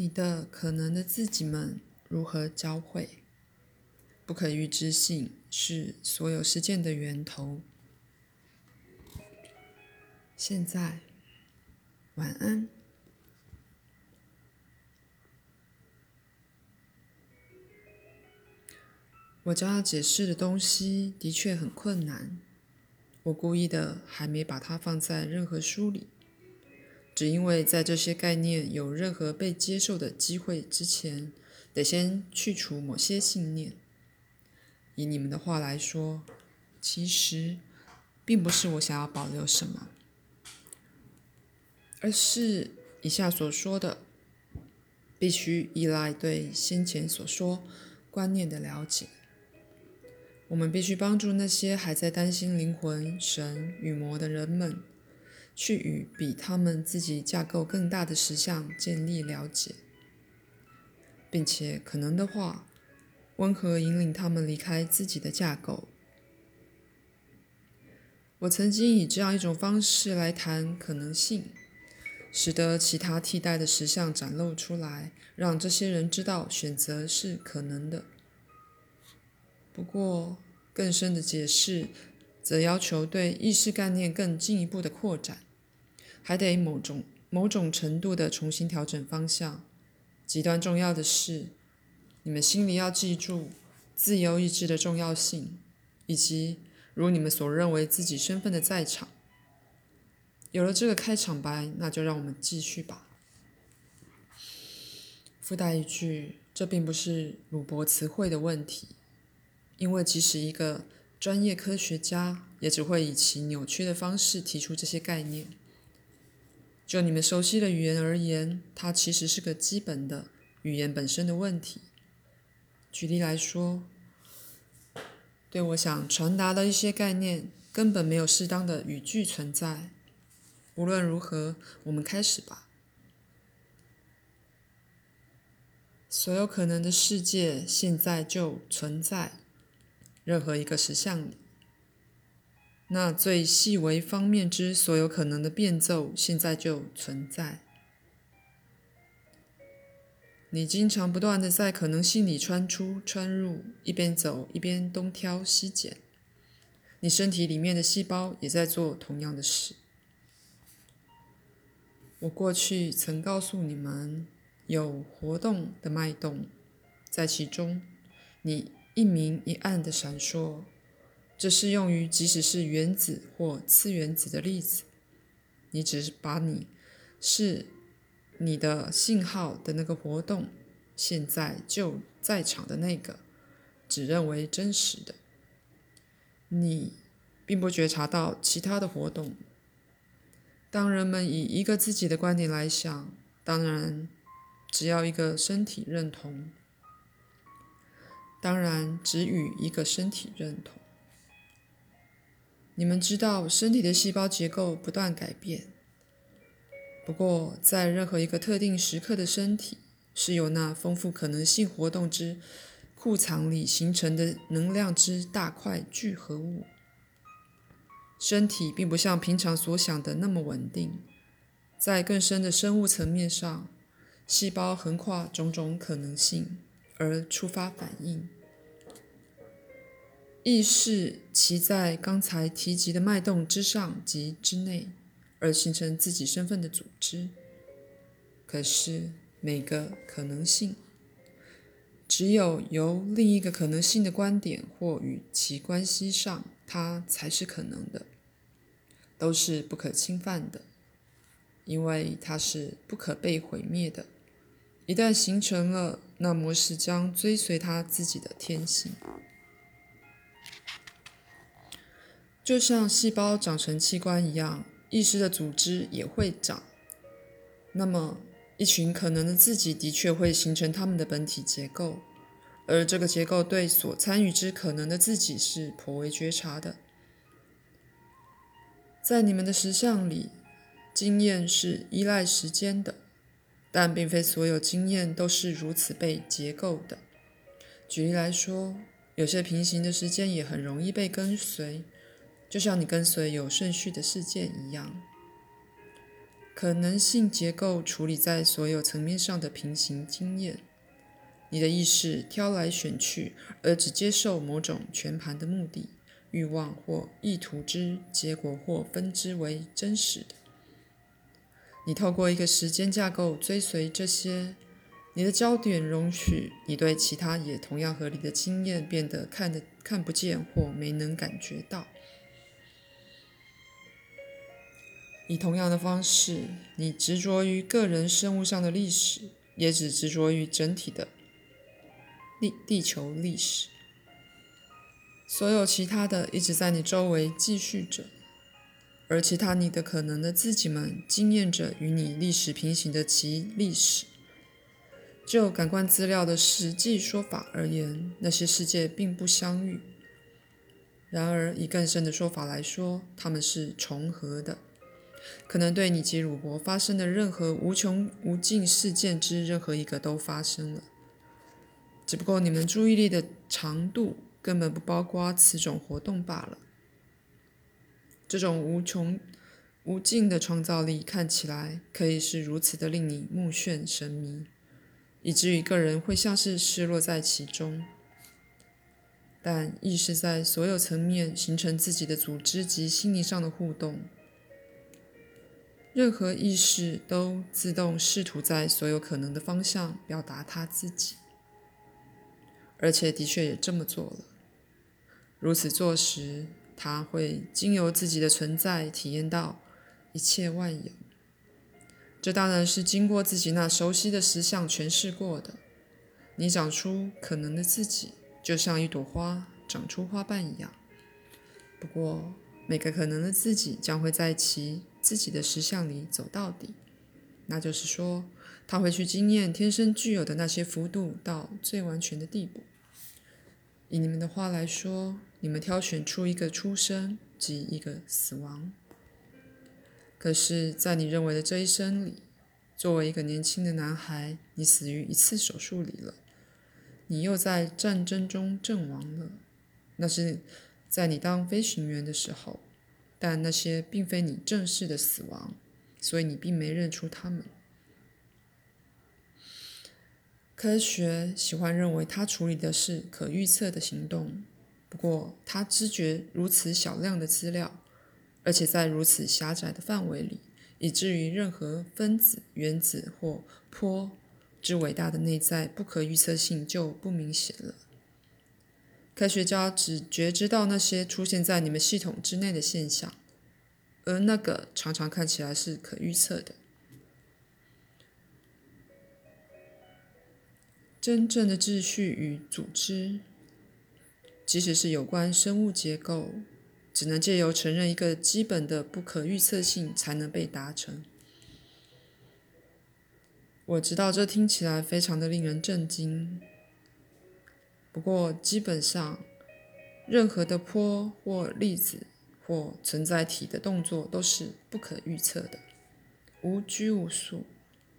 你的可能的自己们如何交汇？不可预知性是所有事件的源头。现在，晚安。我将要解释的东西的确很困难，我故意的还没把它放在任何书里。只因为在这些概念有任何被接受的机会之前，得先去除某些信念。以你们的话来说，其实并不是我想要保留什么，而是以下所说的，必须依赖对先前所说观念的了解。我们必须帮助那些还在担心灵魂、神与魔的人们。去与比他们自己架构更大的实相建立了解，并且可能的话，温和引领他们离开自己的架构。我曾经以这样一种方式来谈可能性，使得其他替代的实相展露出来，让这些人知道选择是可能的。不过，更深的解释则要求对意识概念更进一步的扩展。还得某种某种程度的重新调整方向。极端重要的是，你们心里要记住自由意志的重要性，以及如你们所认为自己身份的在场。有了这个开场白，那就让我们继续吧。附带一句，这并不是鲁伯词汇的问题，因为即使一个专业科学家，也只会以其扭曲的方式提出这些概念。就你们熟悉的语言而言，它其实是个基本的语言本身的问题。举例来说，对我想传达的一些概念，根本没有适当的语句存在。无论如何，我们开始吧。所有可能的世界现在就存在，任何一个实相里。那最细微方面之所有可能的变奏，现在就存在。你经常不断的在可能性里穿出、穿入，一边走一边东挑西拣。你身体里面的细胞也在做同样的事。我过去曾告诉你们，有活动的脉动，在其中，你一明一暗的闪烁。这适用于即使是原子或次原子的例子。你只是把你是你的信号的那个活动，现在就在场的那个，只认为真实的。你并不觉察到其他的活动。当人们以一个自己的观点来想，当然，只要一个身体认同，当然只与一个身体认同。你们知道，身体的细胞结构不断改变。不过，在任何一个特定时刻的身体，是由那丰富可能性活动之库藏里形成的能量之大块聚合物。身体并不像平常所想的那么稳定，在更深的生物层面上，细胞横跨种种可能性而触发反应。意识骑在刚才提及的脉动之上及之内，而形成自己身份的组织。可是每个可能性，只有由另一个可能性的观点或与其关系上，它才是可能的，都是不可侵犯的，因为它是不可被毁灭的。一旦形成了，那模式将追随它自己的天性。就像细胞长成器官一样，意识的组织也会长。那么，一群可能的自己的确会形成他们的本体结构，而这个结构对所参与之可能的自己是颇为觉察的。在你们的实相里，经验是依赖时间的，但并非所有经验都是如此被结构的。举例来说，有些平行的时间也很容易被跟随。就像你跟随有顺序的事件一样，可能性结构处理在所有层面上的平行经验。你的意识挑来选去，而只接受某种全盘的目的、欲望或意图之结果或分支为真实的。你透过一个时间架构追随这些，你的焦点容许你对其他也同样合理的经验变得看得看不见或没能感觉到。以同样的方式，你执着于个人生物上的历史，也只执着于整体的地地球历史。所有其他的一直在你周围继续着。而其他你的可能的自己们经验着与你历史平行的其历史。就感官资料的实际说法而言，那些世界并不相遇。然而，以更深的说法来说，它们是重合的。可能对你及鲁伯发生的任何无穷无尽事件之任何一个都发生了，只不过你们注意力的长度根本不包括此种活动罢了。这种无穷无尽的创造力看起来可以是如此的令你目眩神迷，以至于个人会像是失落在其中。但意识在所有层面形成自己的组织及心灵上的互动，任何意识都自动试图在所有可能的方向表达他自己，而且的确也这么做了。如此做时。他会经由自己的存在体验到一切万有，这当然是经过自己那熟悉的实相诠释过的。你长出可能的自己，就像一朵花长出花瓣一样。不过，每个可能的自己将会在其自己的实相里走到底，那就是说，他会去经验天生具有的那些幅度到最完全的地步。以你们的话来说。你们挑选出一个出生及一个死亡，可是，在你认为的这一生里，作为一个年轻的男孩，你死于一次手术里了。你又在战争中阵亡了，那是在你当飞行员的时候，但那些并非你正式的死亡，所以你并没认出他们。科学喜欢认为它处理的是可预测的行动。不过，它知觉如此小量的资料，而且在如此狭窄的范围里，以至于任何分子、原子或波之伟大的内在不可预测性就不明显了。科学家只觉知到那些出现在你们系统之内的现象，而那个常常看起来是可预测的。真正的秩序与组织。即使是有关生物结构，只能借由承认一个基本的不可预测性才能被达成。我知道这听起来非常的令人震惊，不过基本上，任何的波或粒子或存在体的动作都是不可预测的、无拘无束，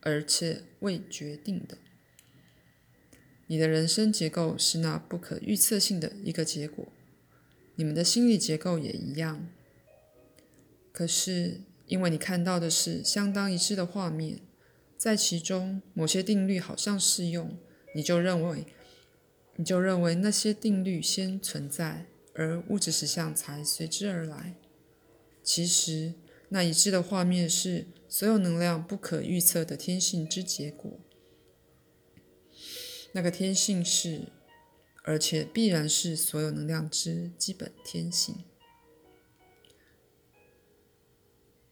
而且未决定的。你的人生结构是那不可预测性的一个结果，你们的心理结构也一样。可是，因为你看到的是相当一致的画面，在其中某些定律好像适用，你就认为，你就认为那些定律先存在，而物质实相才随之而来。其实，那一致的画面是所有能量不可预测的天性之结果。那个天性是，而且必然是所有能量之基本天性。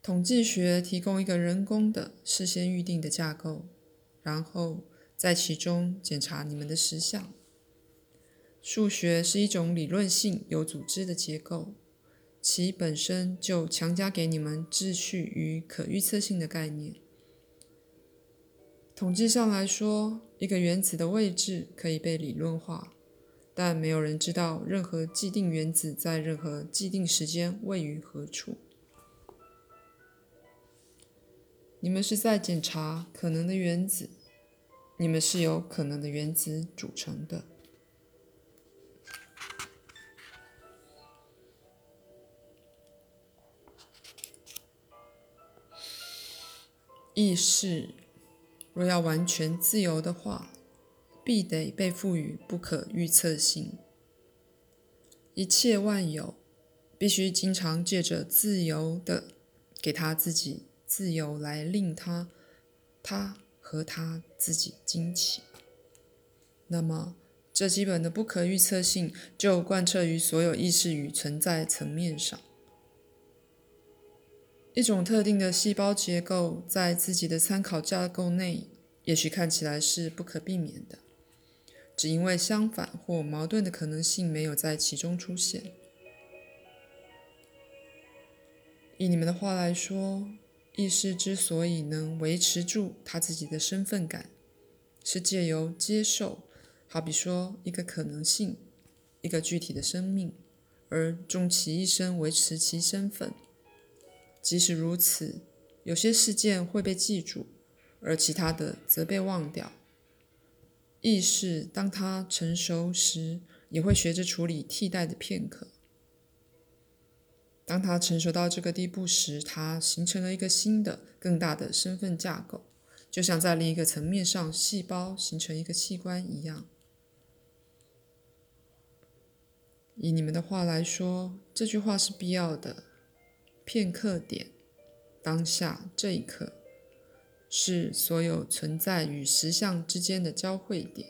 统计学提供一个人工的、事先预定的架构，然后在其中检查你们的实相。数学是一种理论性、有组织的结构，其本身就强加给你们秩序与可预测性的概念。统计上来说，一个原子的位置可以被理论化，但没有人知道任何既定原子在任何既定时间位于何处。你们是在检查可能的原子，你们是由可能的原子组成的。意识若要完全自由的话，必得被赋予不可预测性。一切万有必须经常借着自由的给他自己自由，来令他他和他自己惊奇。那么，这基本的不可预测性就贯彻于所有意识与存在层面上。一种特定的细胞结构在自己的参考架构内，也许看起来是不可避免的，只因为相反或矛盾的可能性没有在其中出现。以你们的话来说，意识之所以能维持住他自己的身份感，是借由接受，好比说一个可能性，一个具体的生命，而终其一生维持其身份。即使如此，有些事件会被记住，而其他的则被忘掉。意识当它成熟时，也会学着处理替代的片刻。当它成熟到这个地步时，它形成了一个新的、更大的身份架构，就像在另一个层面上，细胞形成一个器官一样。以你们的话来说，这句话是必要的。片刻点，当下这一刻，是所有存在与实相之间的交汇点。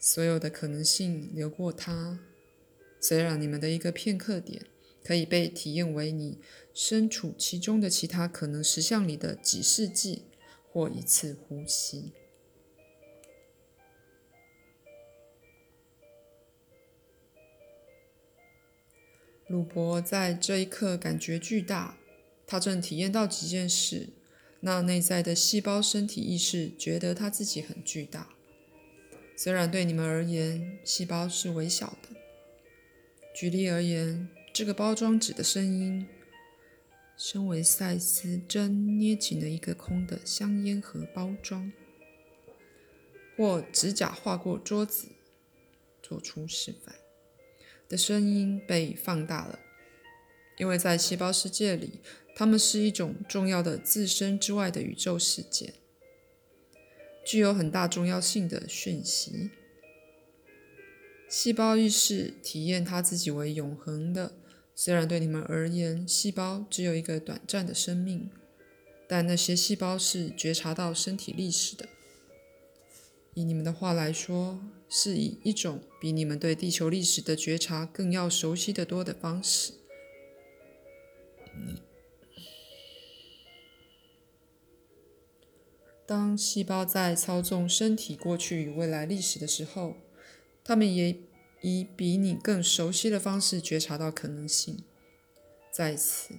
所有的可能性流过它。虽然你们的一个片刻点可以被体验为你身处其中的其他可能实相里的几世纪或一次呼吸。鲁伯在这一刻感觉巨大，他正体验到几件事。那内在的细胞身体意识觉得他自己很巨大，虽然对你们而言，细胞是微小的。举例而言，这个包装纸的声音，身为赛斯真捏紧了一个空的香烟盒包装，或指甲划过桌子，做出示范。的声音被放大了，因为在细胞世界里，它们是一种重要的自身之外的宇宙事件，具有很大重要性的讯息。细胞意识体验它自己为永恒的，虽然对你们而言，细胞只有一个短暂的生命，但那些细胞是觉察到身体历史的。以你们的话来说，是以一种比你们对地球历史的觉察更要熟悉的多的方式。当细胞在操纵身体过去与未来历史的时候，他们也以比你更熟悉的方式觉察到可能性。在此，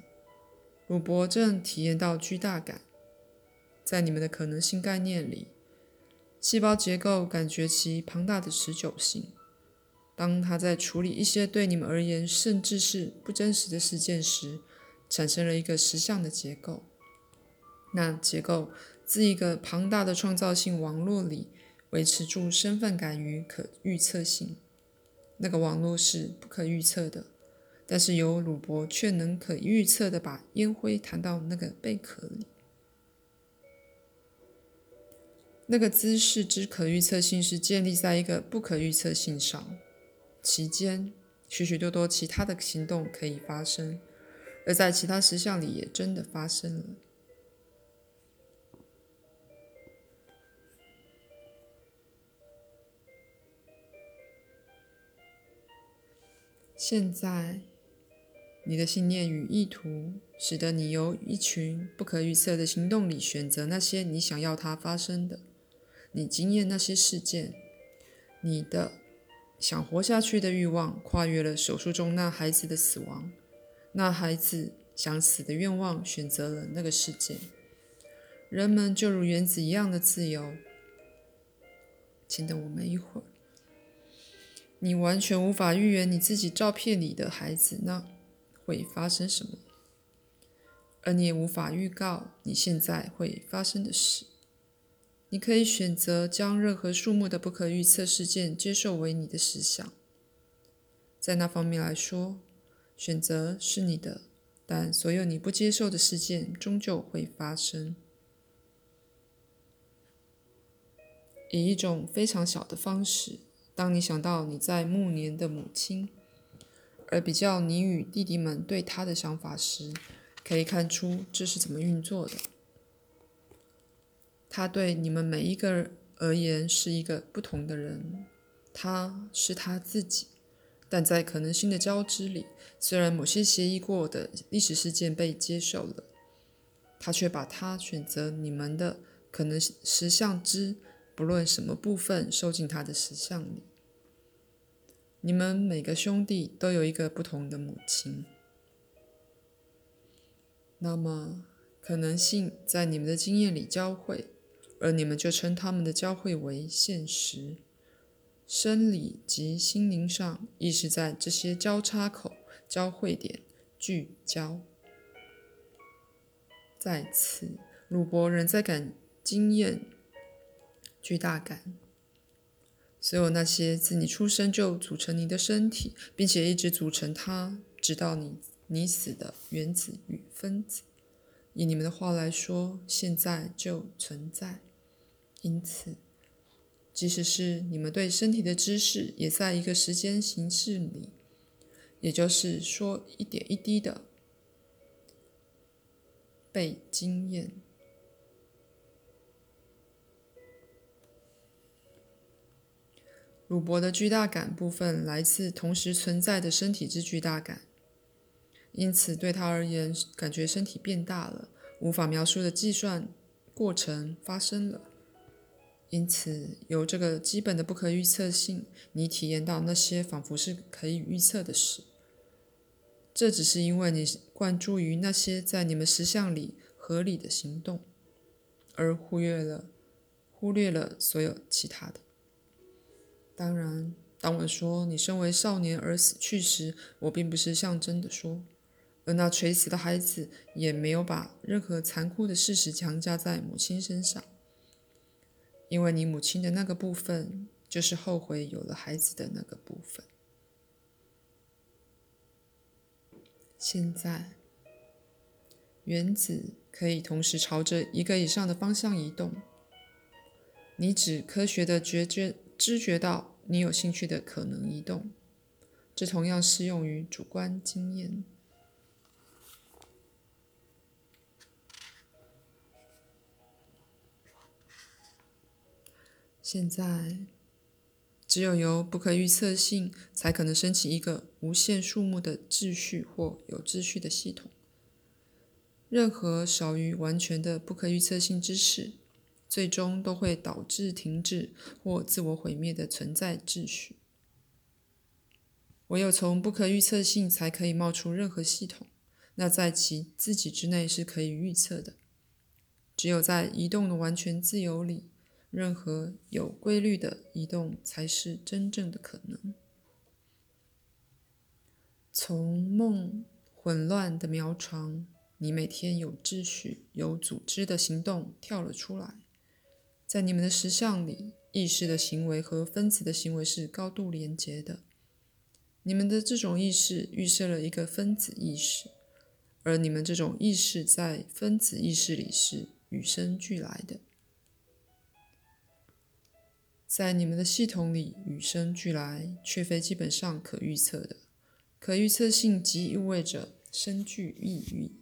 鲁伯正体验到巨大感，在你们的可能性概念里。细胞结构感觉其庞大的持久性。当它在处理一些对你们而言甚至是不真实的事件时，产生了一个实相的结构。那结构自一个庞大的创造性网络里维持住身份感与可预测性。那个网络是不可预测的，但是由鲁伯却能可预测的把烟灰弹到那个贝壳里。那个姿势之可预测性是建立在一个不可预测性上，其间许许多多其他的行动可以发生，而在其他实相里也真的发生了。现在，你的信念与意图使得你由一群不可预测的行动里选择那些你想要它发生的。你经验那些事件，你的想活下去的欲望跨越了手术中那孩子的死亡，那孩子想死的愿望选择了那个世界。人们就如原子一样的自由。请等我们一会儿。你完全无法预言你自己照片里的孩子那会发生什么，而你也无法预告你现在会发生的事。你可以选择将任何数目的不可预测事件接受为你的实想。在那方面来说，选择是你的，但所有你不接受的事件终究会发生。以一种非常小的方式，当你想到你在暮年的母亲，而比较你与弟弟们对他的想法时，可以看出这是怎么运作的。他对你们每一个而言是一个不同的人，他是他自己，但在可能性的交织里，虽然某些协议过的历史事件被接受了，他却把他选择你们的可能实相之不论什么部分收进他的实相里。你们每个兄弟都有一个不同的母亲，那么可能性在你们的经验里交汇。而你们就称他们的交汇为现实，生理及心灵上亦是在这些交叉口、交汇点聚焦。在此，鲁伯仍在感经验巨大感。所有那些自你出生就组成你的身体，并且一直组成它，直到你你死的原子与分子。以你们的话来说，现在就存在。因此，即使是你们对身体的知识，也在一个时间形式里，也就是说，一点一滴的被经验。鲁伯的巨大感部分来自同时存在的身体之巨大感。因此，对他而言，感觉身体变大了，无法描述的计算过程发生了。因此，由这个基本的不可预测性，你体验到那些仿佛是可以预测的事。这只是因为你关注于那些在你们实相里合理的行动，而忽略了忽略了所有其他的。当然，当我说你身为少年而死去时，我并不是象征的说。而那垂死的孩子也没有把任何残酷的事实强加在母亲身上，因为你母亲的那个部分就是后悔有了孩子的那个部分。现在，原子可以同时朝着一个以上的方向移动。你只科学的觉觉知觉到你有兴趣的可能移动，这同样适用于主观经验。现在，只有由不可预测性才可能升起一个无限数目的秩序或有秩序的系统。任何少于完全的不可预测性知识，最终都会导致停滞或自我毁灭的存在秩序。唯有从不可预测性才可以冒出任何系统，那在其自己之内是可以预测的。只有在移动的完全自由里。任何有规律的移动才是真正的可能。从梦混乱的苗床，你每天有秩序、有组织的行动跳了出来。在你们的实相里，意识的行为和分子的行为是高度连结的。你们的这种意识预设了一个分子意识，而你们这种意识在分子意识里是与生俱来的。在你们的系统里，与生俱来却非基本上可预测的。可预测性即意味着深具意义。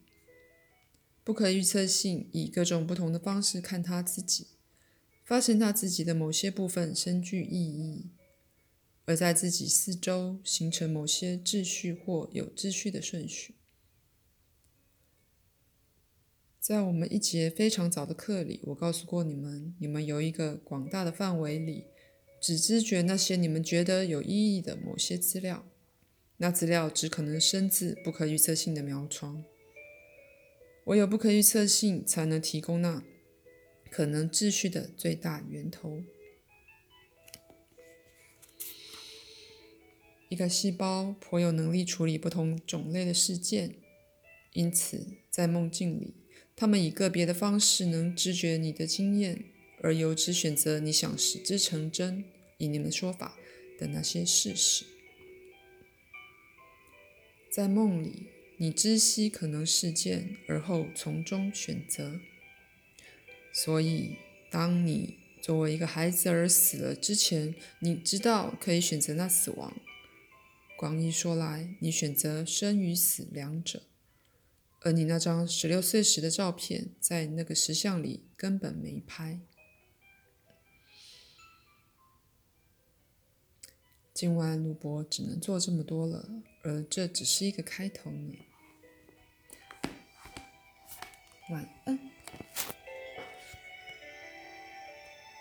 不可预测性以各种不同的方式看他自己，发现他自己的某些部分深具意义，而在自己四周形成某些秩序或有秩序的顺序。在我们一节非常早的课里，我告诉过你们：你们有一个广大的范围里，只知觉那些你们觉得有意义的某些资料。那资料只可能生自不可预测性的苗床。唯有不可预测性，才能提供那可能秩序的最大源头。一个细胞颇有能力处理不同种类的事件，因此在梦境里。他们以个别的方式能知觉你的经验，而由之选择你想使之成真，以你们说法的那些事实。在梦里，你知悉可能事件，而后从中选择。所以，当你作为一个孩子而死了之前，你知道可以选择那死亡。广义说来，你选择生与死两者，而你那张十六岁时的照片，在那个石像里根本没拍。今晚录播只能做这么多了，而这只是一个开头呢。晚安。